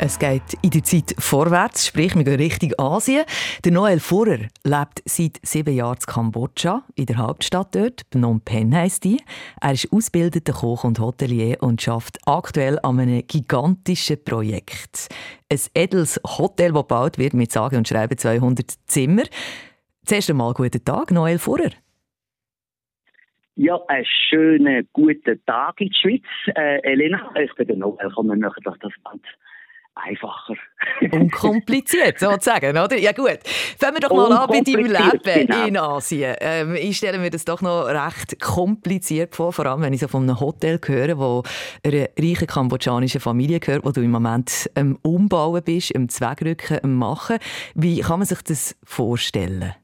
Es geht in die Zeit vorwärts, sprich, wir gehen Richtung Asien. Der Noel Furrer lebt seit sieben Jahren in Kambodscha, in der Hauptstadt dort. Phnom Penh heisst die. Er ist ausgebildeter Koch und Hotelier und schafft aktuell an einem gigantischen Projekt. Ein edles Hotel, das gebaut wird mit sage und schreibe 200 Zimmer. Zuerst einmal guten Tag, Noel Furrer. Ja, einen schönen guten Tag in der Schweiz. Äh, Elena, ich bin der Noel, kommen wir das ganz einfacher. Unkompliziert, sozusagen, oder? Ja gut. Fangen wir doch mal an bei deinem Leben genau. in Asien. Ähm, ich stelle mir das doch noch recht kompliziert vor, vor allem wenn ich so von einem Hotel höre, wo eine reiche kambodschanische Familie gehört, wo du im Moment am Umbauen bist, am Zwegrücken, am Machen. Wie kann man sich das vorstellen?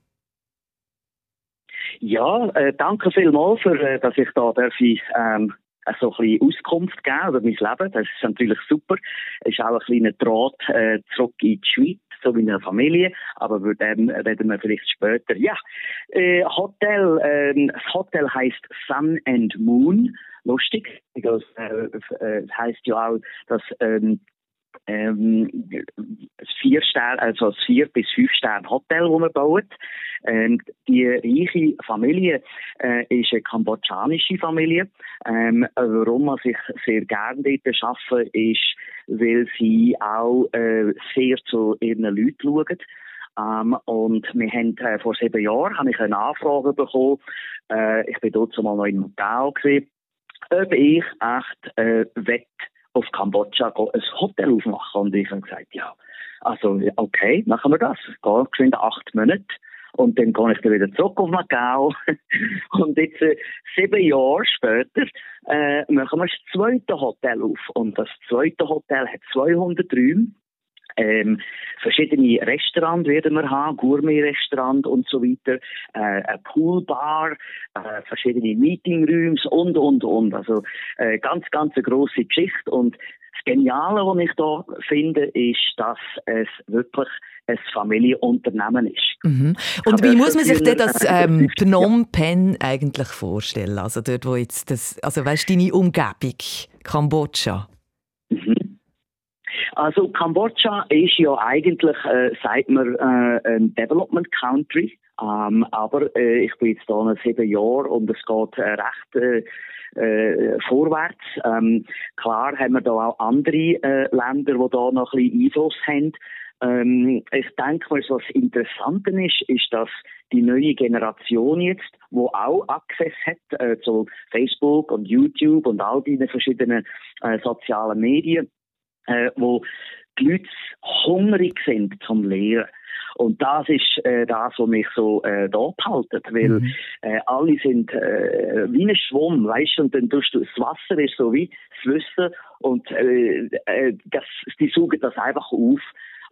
Ja, äh, danke vielmals, für, äh, dass ich da darf ähm, so ein bisschen Auskunft geben über mein Leben. Das ist natürlich super. Ist auch ein kleiner Draht äh, zurück in die Schweiz, so wie eine Familie. Aber über den reden wir vielleicht später. Ja, äh, Hotel, äh, das Hotel heißt Sun and Moon. Lustig, because, äh, äh, heißt ja auch, dass ähm, ähm, vier Sterne, also das vier bis fünf Sterne Hotel, das man baut. Ähm, die reiche Familie äh, ist eine kambodschanische Familie. Ähm, warum man sich sehr gerne dort schaffen, ist, weil sie auch äh, sehr zu ihren Leuten schauen. Ähm, und wir haben äh, vor sieben Jahren habe ich eine Anfrage bekommen. Äh, ich bin dort mal noch in Macau gewesen, ob ich echt äh, wett auf Kambodscha ein Hotel aufmachen. Und ich habe gesagt, ja, also okay, machen wir das. Geht geschwind acht Monate. Und dann gehe ich wieder zurück auf Macau. und jetzt, äh, sieben Jahre später, äh, machen wir das zweite Hotel auf. Und das zweite Hotel hat 200 Räume. Ähm, verschiedene Restaurants werden wir haben, Gourmet-Restaurant und so weiter, äh, eine Poolbar, äh, verschiedene Meetingrooms und, und, und. Also äh, ganz, ganz eine grosse Geschichte. Und das Geniale, was ich da finde, ist, dass es wirklich ein Familienunternehmen ist. Mhm. Und wie muss man sich denn das ähm, Phnom Penh eigentlich vorstellen? Also dort, wo jetzt das, also weißt deine Umgebung, Kambodscha? Also Kambodscha ist ja eigentlich, äh, sagt man, äh, ein Development Country. Ähm, aber äh, ich bin jetzt da noch sieben Jahre und es geht äh, recht äh, äh, vorwärts. Ähm, klar haben wir da auch andere äh, Länder, die da noch ein bisschen Einfluss haben. Ähm, ich denke mal, was interessant ist, ist, dass die neue Generation jetzt, wo auch Access hat äh, zu Facebook und YouTube und all diese verschiedenen äh, sozialen Medien, äh, wo die Leute hungrig sind zum Lehren. Und das ist äh, das, was mich so äh, da behaltet, weil mhm. äh, alle sind äh, wie ein Schwamm, weißt du, und dann tust du, das Wasser ist so wie Wissen und äh, äh, das, die saugen das einfach auf.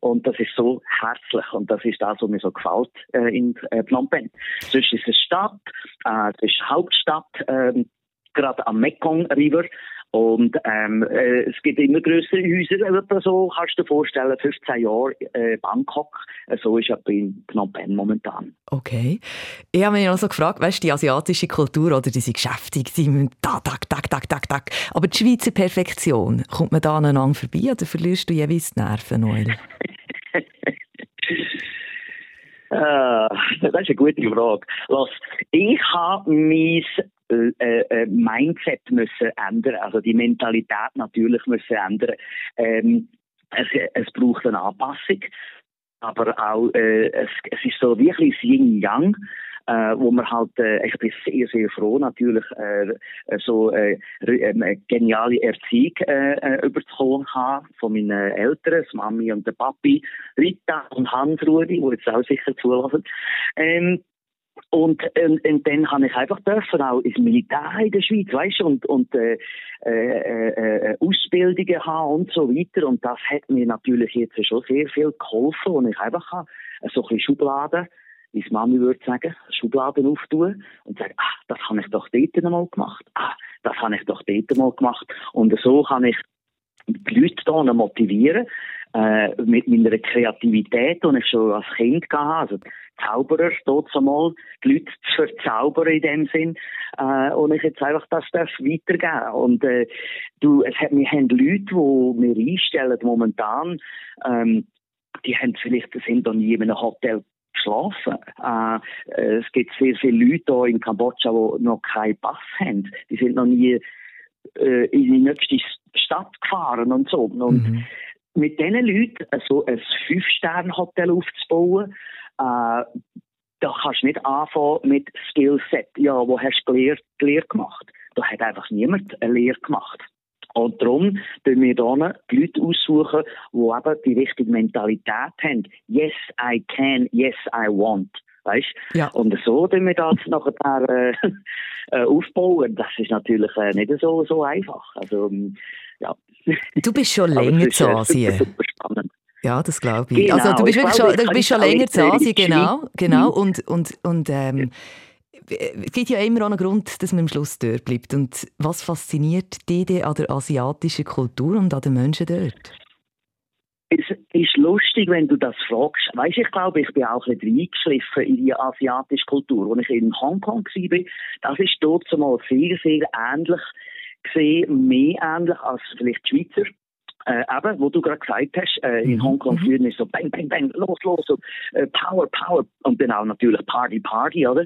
Und das ist so herzlich und das ist das, was mir so gefällt äh, in äh, Phnom Penh. Sonst ist es Stadt, äh, es ist Hauptstadt, äh, gerade am Mekong River. Und ähm, äh, es gibt immer größere Häuser, etwa so, kannst du dir vorstellen, 15 Jahre äh, Bangkok, äh, so ist es in Phnom Penh momentan. Okay. Ich habe mich noch so gefragt, weißt du, die asiatische Kultur oder diese Geschäfte, die müssen tak, tak, tak, tak, tak, tak. Aber die Schweizer Perfektion, kommt man da aneinander vorbei oder verlierst du jeweils die Nerven, Noel? Ah, das ist eine gute Frage. Lass, ich habe mein äh, äh, Mindset müssen ändern, also die Mentalität natürlich müssen ändern. Ähm, es, es braucht eine Anpassung, aber auch äh, es, es ist so wirklich Yin-Yang. Äh, wo man halt, äh, ich bin sehr, sehr froh natürlich, äh, so äh, äh, geniale Erziehung äh, überzukommen haben von meinen Eltern, Mami und der Papi, Rita und Hans-Rudi, die jetzt auch sicher zulassen. Ähm, und, und, und dann habe ich einfach dürfen auch ins Militär in der Schweiz, weißt du, und, und äh, äh, äh, Ausbildungen haben und so weiter. Und das hat mir natürlich jetzt schon sehr viel geholfen, und ich einfach habe so ein bisschen Schubladen wie Mami würde sagen, Schubladen auftun und sagen, ah, das habe ich doch dort mal gemacht. Ah, das habe ich doch dort mal gemacht. Und so kann ich die Leute hier motivieren, äh, mit meiner Kreativität, die ich schon als Kind hatte, also Zauberer, dort einmal, die Leute zu verzaubern in dem Sinn, äh, und ich jetzt einfach das darf weitergeben. Und, äh, du, es hat, wir haben Leute, die wir einstellen momentan, ähm, die haben vielleicht, sind noch nie in einem Hotel geschlafen. Äh, es gibt sehr viele Leute hier in Kambodscha, die noch keinen Pass haben. Die sind noch nie äh, in die nächste Stadt gefahren und so. Und mhm. mit diesen Leuten so ein Fünf-Sterne-Hotel aufzubauen, äh, da kannst du nicht anfangen mit Skillset. Ja, wo hast du Lehre, Lehre gemacht? Da hat einfach niemand eine Lehre gemacht. Und darum tun wir hier die Leute aussuchen, die eben die richtige Mentalität haben. Yes, I can, yes, I want. Weißt? Ja. Und so tun wir das nachher äh, äh, aufbauen. Das ist natürlich äh, nicht so, so einfach. Also, ähm, ja. Du bist schon länger zu äh, Asien. Super, spannend. Ja, das glaube ich. Genau. Also du bist wirklich schon, du bist schon länger zu Asien, genau, genau. Und, und, und ähm, es gibt ja immer auch einen Grund, dass man am Schluss dort bleibt. Und was fasziniert dich an der asiatischen Kultur und an den Menschen dort? Es ist lustig, wenn du das fragst. Weißt, ich glaube, ich bin auch nicht reingeschliffen in die asiatische Kultur. Als ich in Hongkong war, das ist dort mal sehr, sehr ähnlich gesehen, mehr ähnlich als vielleicht die Schweizer. Äh, eben, wo du gerade gesagt hast, äh, in mhm. Hongkong mhm. führen ist so bang, bang, bang, los, los, so, äh, Power, Power und dann auch natürlich Party, Party, oder?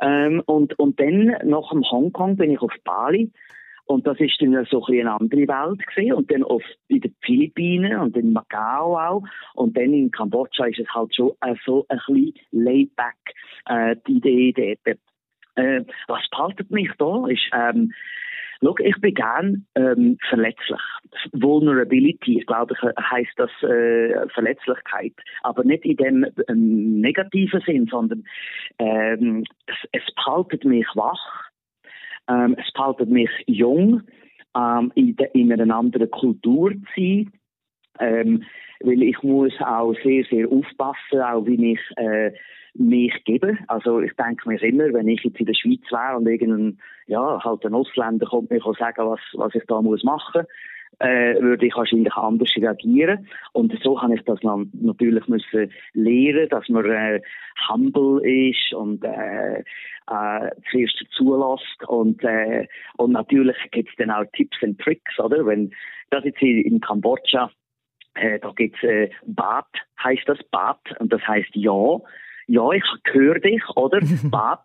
Ähm, und, und dann nach dem Hongkong bin ich auf Bali und das ist dann so ein eine andere Welt gesehen und dann auf in den Philippinen und in Macau auch und dann in Kambodscha ist es halt schon äh, so ein bisschen laid back äh, die Idee dort. Äh, was behaltet mich da ist ähm, Schau, ich bin gern ähm, verletzlich. Vulnerability, ich glaube, heißt das äh, Verletzlichkeit, aber nicht in dem ähm, negativen Sinn, sondern ähm, es, es behaltet mich wach, ähm, es behaltet mich jung, ähm, in, de, in einer anderen Kultur zu sein. Ähm, weil ich muss auch sehr, sehr aufpassen, auch wie ich äh, mich gebe. Also ich denke mir immer, wenn ich jetzt in der Schweiz wäre und irgendein, ja, halt ein Ausländer kommt mir sagen, was, was ich da muss machen äh, würde ich wahrscheinlich anders reagieren. Und so habe ich das natürlich müssen lernen, dass man äh, humble ist und äh, äh, zuerst zulässt und äh, und natürlich gibt es dann auch Tipps und Tricks, oder? Wenn das jetzt in Kambodscha äh, da gibt's äh, Bad, heißt das Bad und das heißt ja ja, ich höre dich, oder? Bad,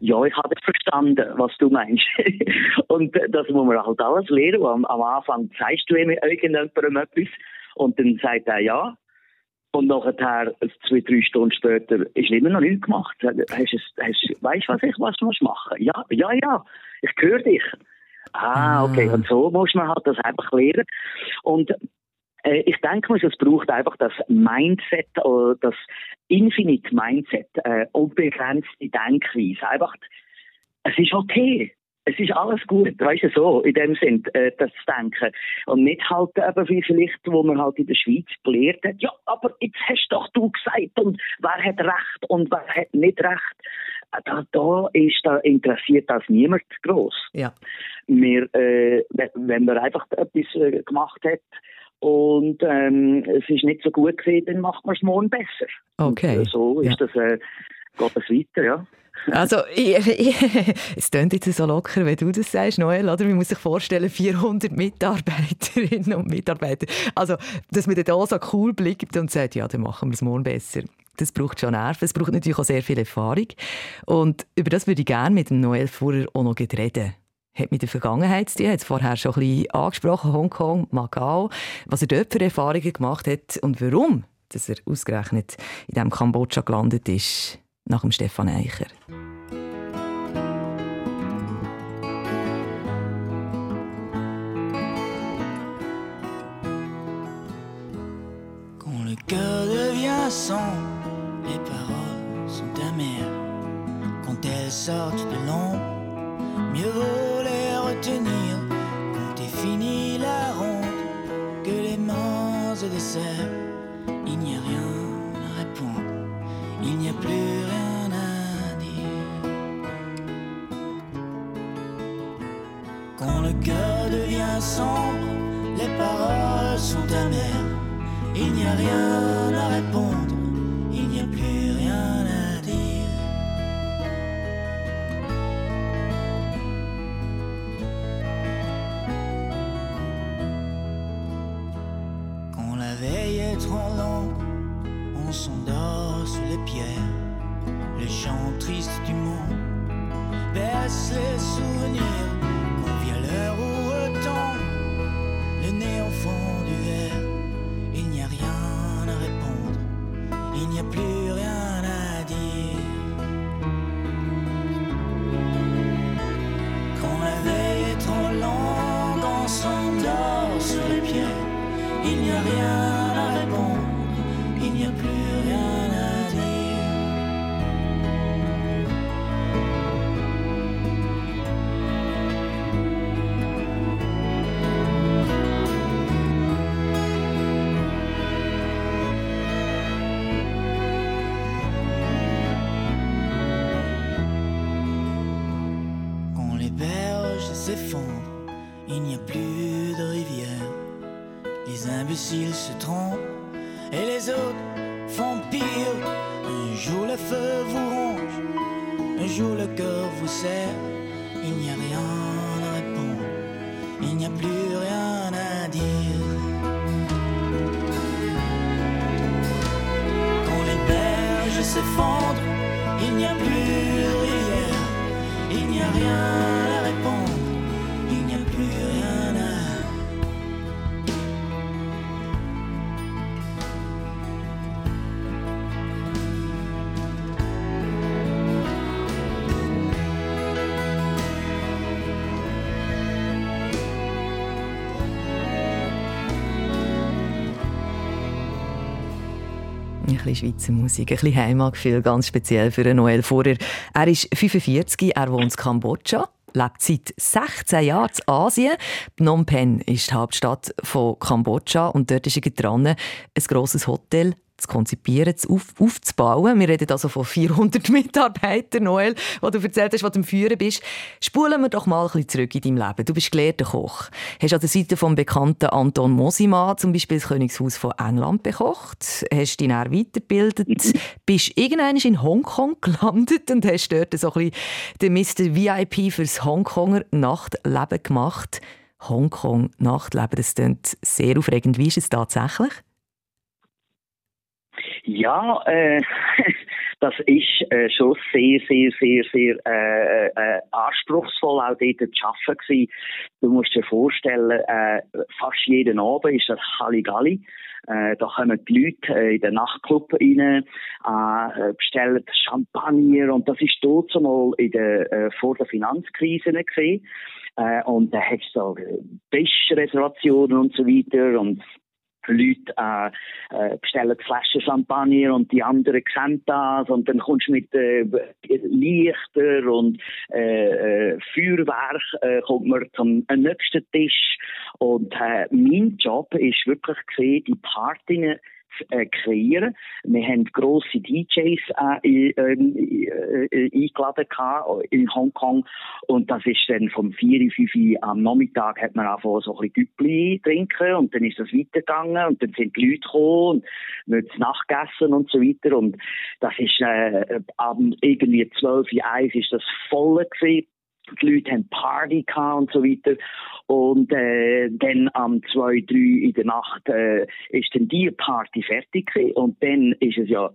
ja, ich habe verstanden, was du meinst. und das muss man halt alles lernen. Am, am Anfang zeigst du ihm irgendjemandem etwas und dann sagt er ja. Und nachher, zwei, drei Stunden später, ist immer noch nichts gemacht. Hast, hast, weißt du, was ich was muss machen? Ja, ja, ja, ich höre dich. Ah, okay. Ah. Und so muss man halt das einfach lernen. Und ich denke mir, es braucht einfach das Mindset, äh, das Infinite Mindset, äh, unbegrenzte Denkweise. Einfach, es ist okay. Es ist alles gut, weißt du, so, in dem Sinn, äh, das zu denken. Und nicht halt eben wie vielleicht, wo man halt in der Schweiz gelehrt hat, ja, aber jetzt hast doch du gesagt, und wer hat Recht und wer hat nicht Recht. Äh, da, da ist, da interessiert das niemand groß. Ja. Wir, äh, wenn man einfach etwas äh, gemacht hat, und ähm, es ist nicht so gut gewesen, dann macht man es morgen besser. Okay. Und, äh, so ist ja. das, äh, geht das weiter, ja. Also, ich, ich, es klingt jetzt so locker, wenn du das sagst, Noel, oder? Man muss sich vorstellen, 400 Mitarbeiterinnen und Mitarbeiter. Also, dass man da so cool blickt und sagt, ja, dann machen wir es morgen besser. Das braucht schon Nerven, es braucht natürlich auch sehr viel Erfahrung. Und über das würde ich gerne mit dem Noel vorher auch noch reden hat mit der Vergangenheit zu tun. hat es vorher schon ein bisschen angesprochen, Hongkong, Macau, was er dort für Erfahrungen gemacht hat und warum dass er ausgerechnet in diesem Kambodscha gelandet ist, nach dem Stefan Eicher. Les paroles sont amères. Il n'y a rien à répondre, il n'y a plus rien à dire. Quand la veille est trop longue, on s'endort sur les pieds, il n'y a rien à répondre, il n'y a plus berges s'effondrent, il n'y a plus de rivière. Les imbéciles se trompent et les autres font pire. Un jour le feu vous ronge, un jour le cœur vous serre. Il n'y a rien à répondre, il n'y a plus rien à dire. Quand les berges s'effondrent, il n'y a plus de rivière. Il n'y a rien bisschen Schweizer Musik, ein bisschen Heimatgefühl, ganz speziell für Noel Vorer. Er ist 45, er wohnt in Kambodscha, lebt seit 16 Jahren in Asien. Phnom Penh ist die Hauptstadt von Kambodscha und dort ist er dran, ein grosses Hotel zu konzipieren, zu auf, aufzubauen. Wir reden also von 400 Mitarbeitern, Noel, wo du erzählt hast, was du am Führen bist. Spulen wir doch mal ein bisschen zurück in deinem Leben. Du bist gelehrter Koch. Hast an der Seite vom bekannten Anton Mosima zum Beispiel das Königshaus von England bekocht. Hast dich dann weitergebildet. Bist irgendwann in Hongkong gelandet und hast dort so ein bisschen den Mr. VIP fürs Hongkonger Nachtleben gemacht. Hongkong Nachtleben, das klingt sehr aufregend. Wie ist es tatsächlich? Ja, äh, das ist äh, schon sehr, sehr, sehr, sehr äh, äh, anspruchsvoll auch dort zu arbeiten gewesen. Du musst dir vorstellen, äh, fast jeden Abend ist das Halligalli. Äh, da kommen die Leute äh, in den Nachtclub rein, äh, bestellen Champagner und das ist dort mal in der, äh, vor der Finanzkrise gesehen. Äh, und da hast du so Tischreservationen und so weiter und Leute äh, äh, bestellen Flaschen Champagner und die anderen sehen das und dann kommst du mit äh, Lichter und äh, äh, Feuerwerk äh, kommt man zum äh, nächsten Tisch. Und äh, mein Job ist wirklich gesehen, die Partien äh, kreieren. Wir haben grosse DJs äh, ähm, äh, eingeladen in Hongkong. Und das ist dann vom 4, 5 am Nachmittag hat man angefangen so ein bisschen Güppli trinken. Und dann ist das weitergegangen. Und dann sind die Leute gekommen und wir haben Nacht gegessen und so weiter. Und das ist äh, am irgendwie 12, 1 ist das voll gewesen die Leute haben Party gehabt und so weiter. Und äh, dann am 2, 3 in der Nacht äh, ist dann die Party fertig gewesen. Und dann ist es ja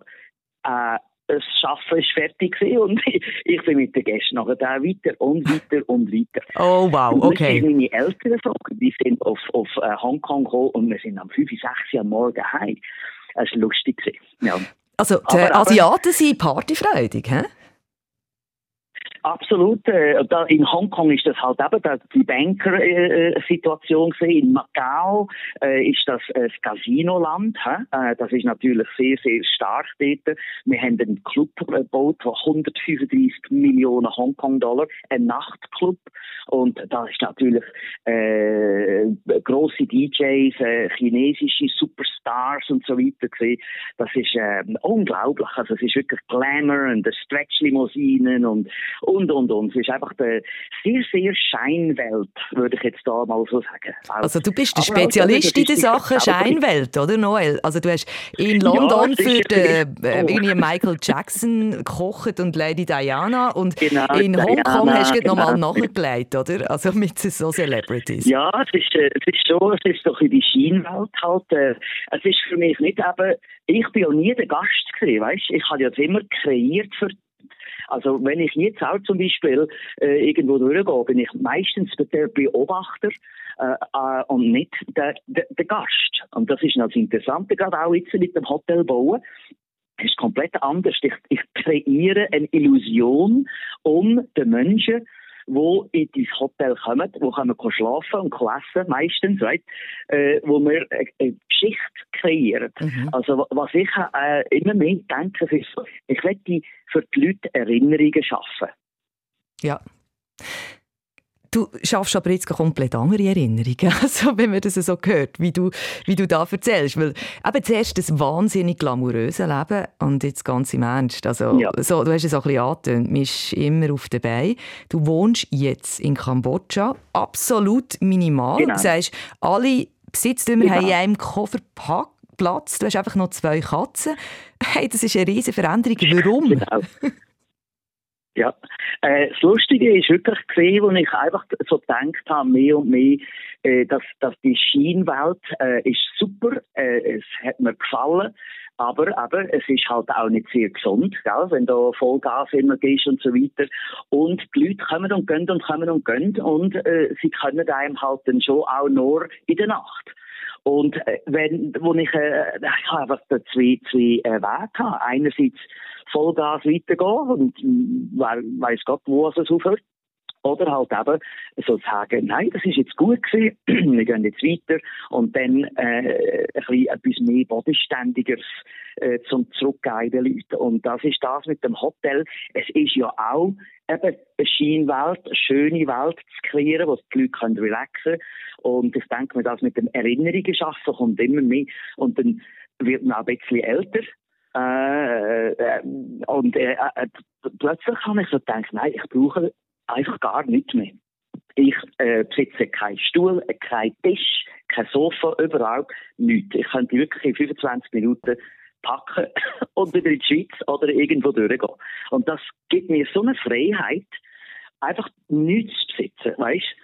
äh, das Schaffen ist fertig gewesen und ich bin mit den Gästen nachher da weiter und weiter und weiter. Oh wow, okay. Und meine Eltern so, die sind auf, auf äh, Hongkong gekommen und wir sind am 5, 6 Uhr am Morgen heim. Das war lustig. Ja. Also die Aber- aber- Asiaten sind partyfreudig, hä? Absolut. Äh, da in Hongkong ist das halt eben da- die Banker-Situation gesehen. In Macau äh, ist das äh, das Casinoland. Äh, das ist natürlich sehr, sehr stark dort. Wir haben einen Club gebaut von 135 Millionen Hongkong-Dollar, ein Nachtclub. Und da ist natürlich äh, große DJs, äh, chinesische Superstars und so weiter gesehen. Das ist äh, unglaublich. Also es ist wirklich Glamour und Stretch-Limousinen und und, und, und. Es ist einfach eine sehr, sehr Scheinwelt, würde ich jetzt da mal so sagen. Also du bist der Spezialist in der Sache Scheinwelt, oder Noel? Also du hast in London ja, für den, äh, Michael Jackson gekocht und Lady Diana und genau, in Hongkong Diana, hast du genau. nochmal nachgelegt, oder? Also mit so Celebrities. Ja, es ist, äh, es ist schon, es ist doch in die Scheinwelt halt. Äh, es ist für mich nicht eben, ich bin ja nie der Gast gewesen, weißt? Ich habe ja immer kreiert für also wenn ich jetzt auch zum Beispiel äh, irgendwo durchgehe, bin ich meistens der Beobachter äh, äh, und nicht der, der, der, Gast. Und das ist das Interessante, gerade auch jetzt mit dem Hotel bauen. Es ist komplett anders. Ich, ich kreiere eine Illusion um den Menschen, wo in dein Hotel kommen, wo können wir schlafen und essen, meistens, right? äh, wo wir eine, Geschichte kreieren. Mhm. Also was ich äh, immer mehr denke, ist, ich möchte für die Leute Erinnerungen schaffen. Ja. Du schaffst aber jetzt komplett andere Erinnerungen, also wenn man das so hört, wie du, wie du da erzählst. Weil eben zuerst das wahnsinnig glamouröse Leben und jetzt ganz im Ernst. Also, ja. so, du hast es auch ein bisschen angetönt, man ist immer auf der Beine. Du wohnst jetzt in Kambodscha, absolut minimal. Genau. Du sagst, alle Besitztümer genau. haben in einem Koffer Platz. Du hast einfach noch zwei Katzen. Hey, das ist eine riesige Veränderung. Warum? Genau. Ja, äh, das Lustige ist wirklich gesehen, wo ich einfach so gedacht habe, mehr und mehr, äh, dass, dass die Schienenwelt äh, ist super, äh, es hat mir gefallen, aber eben, es ist halt auch nicht sehr gesund, gell, wenn du Vollgas immer gehst und so weiter. Und die Leute kommen und gehen und kommen und gehen und äh, sie können einem halt dann schon auch nur in der Nacht. Und äh, wenn, wo ich, äh, ich habe einfach zwei, zwei äh, Wege gehabt. Einerseits Vollgas weitergehen und weiß Gott, wo es aufhört. Oder halt eben so sagen, nein, das ist jetzt gut gewesen, wir gehen jetzt weiter und dann äh, ein bisschen etwas mehr Bodenständiges äh, zum Zurückgehen den Leuten. Und das ist das mit dem Hotel. Es ist ja auch eben eine Scheinwelt, eine schöne Welt zu kreieren, wo die Leute können relaxen können. Und ich denke mir, das mit dem Erinnerungen schaffen kommt immer mehr. Und dann wird man auch ein bisschen älter. Äh, äh, und äh, äh, plötzlich habe ich so gedacht, nein, ich brauche einfach gar nichts mehr. Ich äh, besitze keinen Stuhl, keinen Tisch, kein Sofa, überhaupt nichts. Ich könnte wirklich in 25 Minuten packen und wieder in die Schweiz oder irgendwo durchgehen. Und das gibt mir so eine Freiheit, einfach nichts zu besitzen, weißt?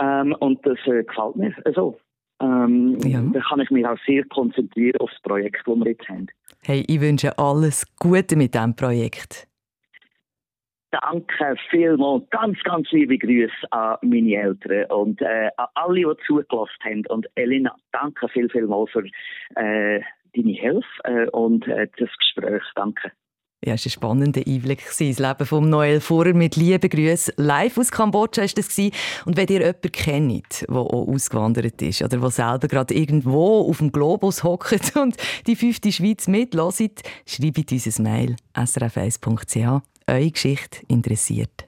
Ähm, und das gefällt mir so. Ähm, ja. Da kann ich mich auch sehr konzentrieren auf das Projekt, das wir jetzt haben. Hey, ich wünsche alles Gute mit diesem Projekt. Danke vielmals. Ganz, ganz liebe Grüße an meine Eltern und äh, an alle, die zugelassen haben. Und Elena, danke viel, viel mal für äh, deine Hilfe äh, und äh, das Gespräch. Danke. Ja, es war ein spannender Einblick. Das Leben von Noel Vorer mit lieben Grüßen. Live aus Kambodscha war das. Und wenn ihr jemanden kennt, der auch ausgewandert ist oder der selber gerade irgendwo auf dem Globus hockt und die fünfte Schweiz mitlässt, schreibt uns ein Mail srf1.ch. Eure Geschichte interessiert.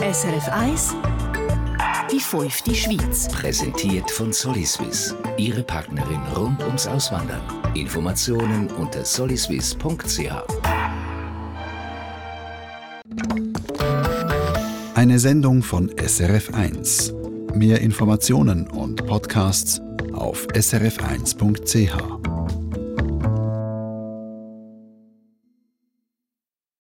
SRF 1 die fünfte Schweiz. Präsentiert von Soliswiss. Ihre Partnerin rund ums Auswandern. Informationen unter soliswiss.ch. Eine Sendung von SRF1. Mehr Informationen und Podcasts auf srf1.ch.